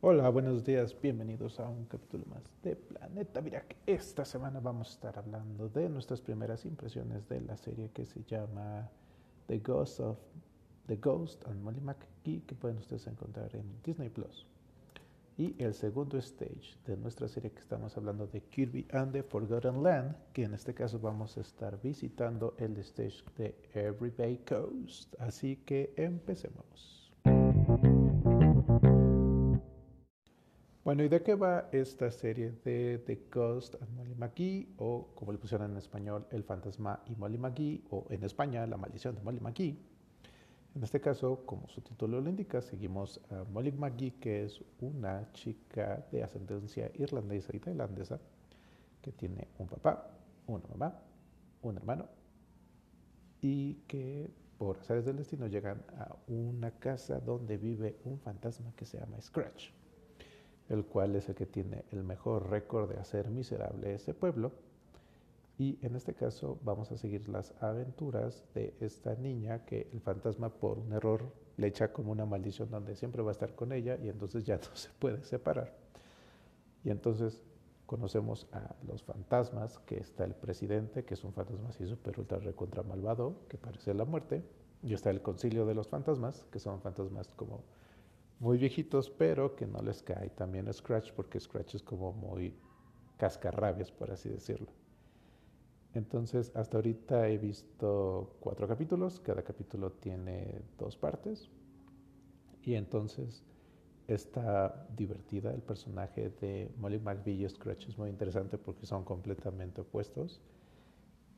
Hola, buenos días, bienvenidos a un capítulo más de Planeta Virac. Esta semana vamos a estar hablando de nuestras primeras impresiones de la serie que se llama The Ghost of The Ghost and Molly McGee, que pueden ustedes encontrar en Disney Plus. Y el segundo stage de nuestra serie que estamos hablando de Kirby and the Forgotten Land, que en este caso vamos a estar visitando el stage de Every Bay Coast. Así que empecemos. Bueno, ¿y de qué va esta serie de The Ghost and Molly McGee? O como le pusieron en español, El Fantasma y Molly McGee, o en España, La Maldición de Molly McGee. En este caso, como su título lo indica, seguimos a Molly McGee, que es una chica de ascendencia irlandesa y tailandesa, que tiene un papá, una mamá, un hermano, y que por azares del destino llegan a una casa donde vive un fantasma que se llama Scratch el cual es el que tiene el mejor récord de hacer miserable ese pueblo. Y en este caso vamos a seguir las aventuras de esta niña que el fantasma por un error le echa como una maldición donde siempre va a estar con ella y entonces ya no se puede separar. Y entonces conocemos a los fantasmas, que está el presidente, que es un fantasma así súper ultra recontra malvado, que parece la muerte, y está el concilio de los fantasmas, que son fantasmas como muy viejitos, pero que no les cae también Scratch, porque Scratch es como muy cascarrabias, por así decirlo. Entonces, hasta ahorita he visto cuatro capítulos, cada capítulo tiene dos partes, y entonces está divertida el personaje de Molly McVie y Scratch es muy interesante porque son completamente opuestos.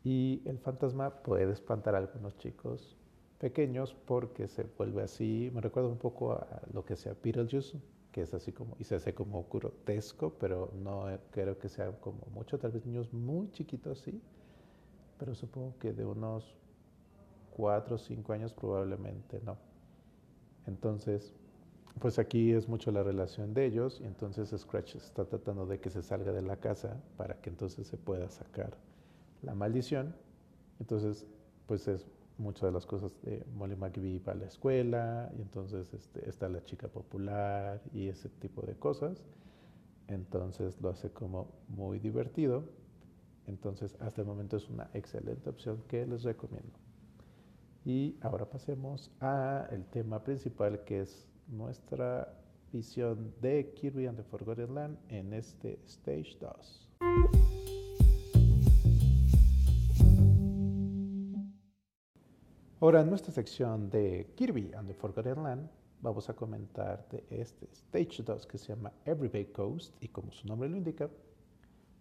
Y el fantasma puede espantar a algunos chicos, pequeños porque se vuelve así, me recuerda un poco a lo que sea Beetlejuice, que es así como, y se hace como grotesco, pero no creo que sea como mucho, tal vez niños muy chiquitos sí, pero supongo que de unos cuatro o cinco años probablemente no. Entonces, pues aquí es mucho la relación de ellos y entonces Scratch está tratando de que se salga de la casa para que entonces se pueda sacar la maldición. Entonces, pues es muchas de las cosas de Molly McVie va a la escuela y entonces este, está la chica popular y ese tipo de cosas. Entonces lo hace como muy divertido. Entonces hasta el momento es una excelente opción que les recomiendo. Y ahora pasemos a el tema principal que es nuestra visión de Kirby and the Forgotten Land en este Stage 2. Ahora, en nuestra sección de Kirby and the Forgotten Land, vamos a comentar de este Stage 2 que se llama Every Bay Coast y como su nombre lo indica,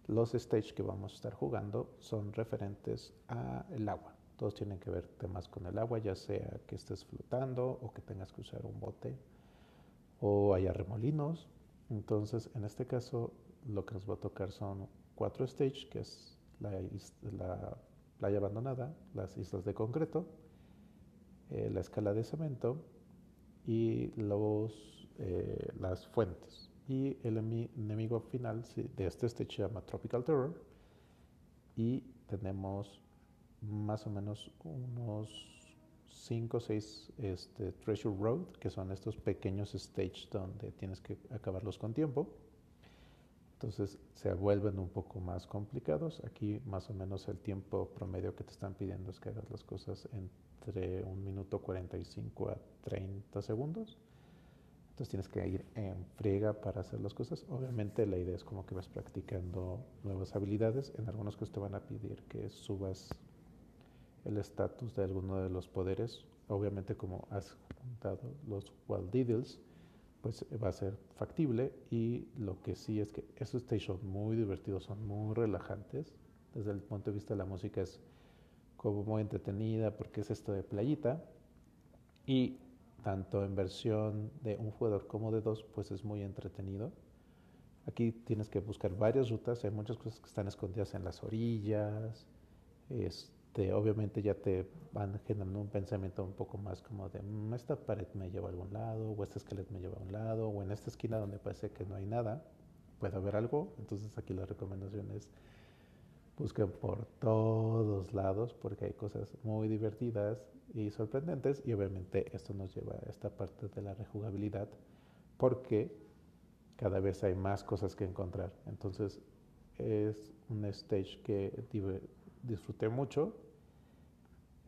los stages que vamos a estar jugando son referentes al agua. Todos tienen que ver temas con el agua, ya sea que estés flotando o que tengas que usar un bote o haya remolinos. Entonces, en este caso, lo que nos va a tocar son cuatro stages, que es la, la playa abandonada, las islas de concreto, eh, la escala de cemento y los, eh, las fuentes. Y el enemigo final de este se llama Tropical Terror. Y tenemos más o menos unos 5 o 6 este, Treasure Road, que son estos pequeños stages donde tienes que acabarlos con tiempo. Entonces se vuelven un poco más complicados. Aquí más o menos el tiempo promedio que te están pidiendo es que hagas las cosas en entre un minuto 45 a 30 segundos. Entonces tienes que ir en friega para hacer las cosas. Obviamente la idea es como que vas practicando nuevas habilidades. En algunos casos te van a pedir que subas el estatus de alguno de los poderes. Obviamente como has juntado los Wild Diddles, pues va a ser factible. Y lo que sí es que esos stations muy divertidos, son muy relajantes. Desde el punto de vista de la música es como muy entretenida porque es esto de playita. Y tanto en versión de un jugador como de dos, pues es muy entretenido. Aquí tienes que buscar varias rutas, hay muchas cosas que están escondidas en las orillas. Este, obviamente ya te van generando un pensamiento un poco más como de mm, esta pared me lleva a algún lado, o este esqueleto me lleva a un lado, o en esta esquina donde parece que no hay nada, puede haber algo. Entonces aquí la recomendación es Busquen por todos lados porque hay cosas muy divertidas y sorprendentes y obviamente esto nos lleva a esta parte de la rejugabilidad porque cada vez hay más cosas que encontrar. Entonces es un stage que disfruté mucho.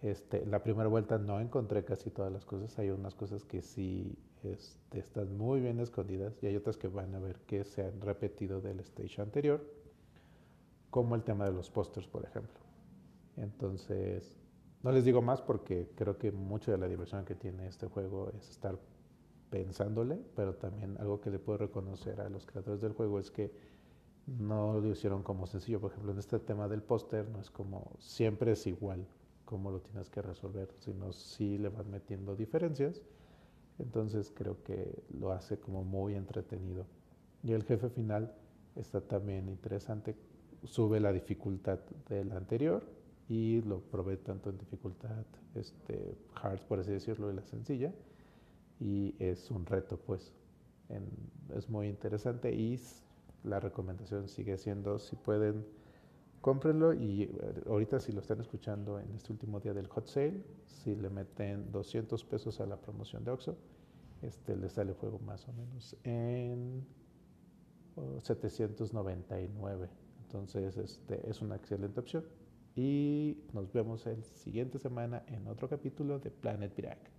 Este, la primera vuelta no encontré casi todas las cosas, hay unas cosas que sí este, están muy bien escondidas y hay otras que van a ver que se han repetido del stage anterior, como el tema de los pósters, por ejemplo. Entonces, no les digo más porque creo que mucho de la diversión que tiene este juego es estar pensándole, pero también algo que le puedo reconocer a los creadores del juego es que no lo hicieron como sencillo. Por ejemplo, en este tema del póster no es como siempre es igual como lo tienes que resolver, sino sí le van metiendo diferencias. Entonces creo que lo hace como muy entretenido. Y el jefe final está también interesante. Sube la dificultad del anterior y lo probé tanto en dificultad este, hard, por así decirlo, y la sencilla. Y es un reto, pues. es muy interesante y la recomendación sigue siendo, si pueden, cómprenlo y eh, ahorita si lo están escuchando en este último día del hot sale, si le meten 200 pesos a la promoción de Oxxo, este, le sale juego más o menos en 799. Entonces, este, es una excelente opción. Y nos vemos el siguiente semana en otro capítulo de Planet Virac.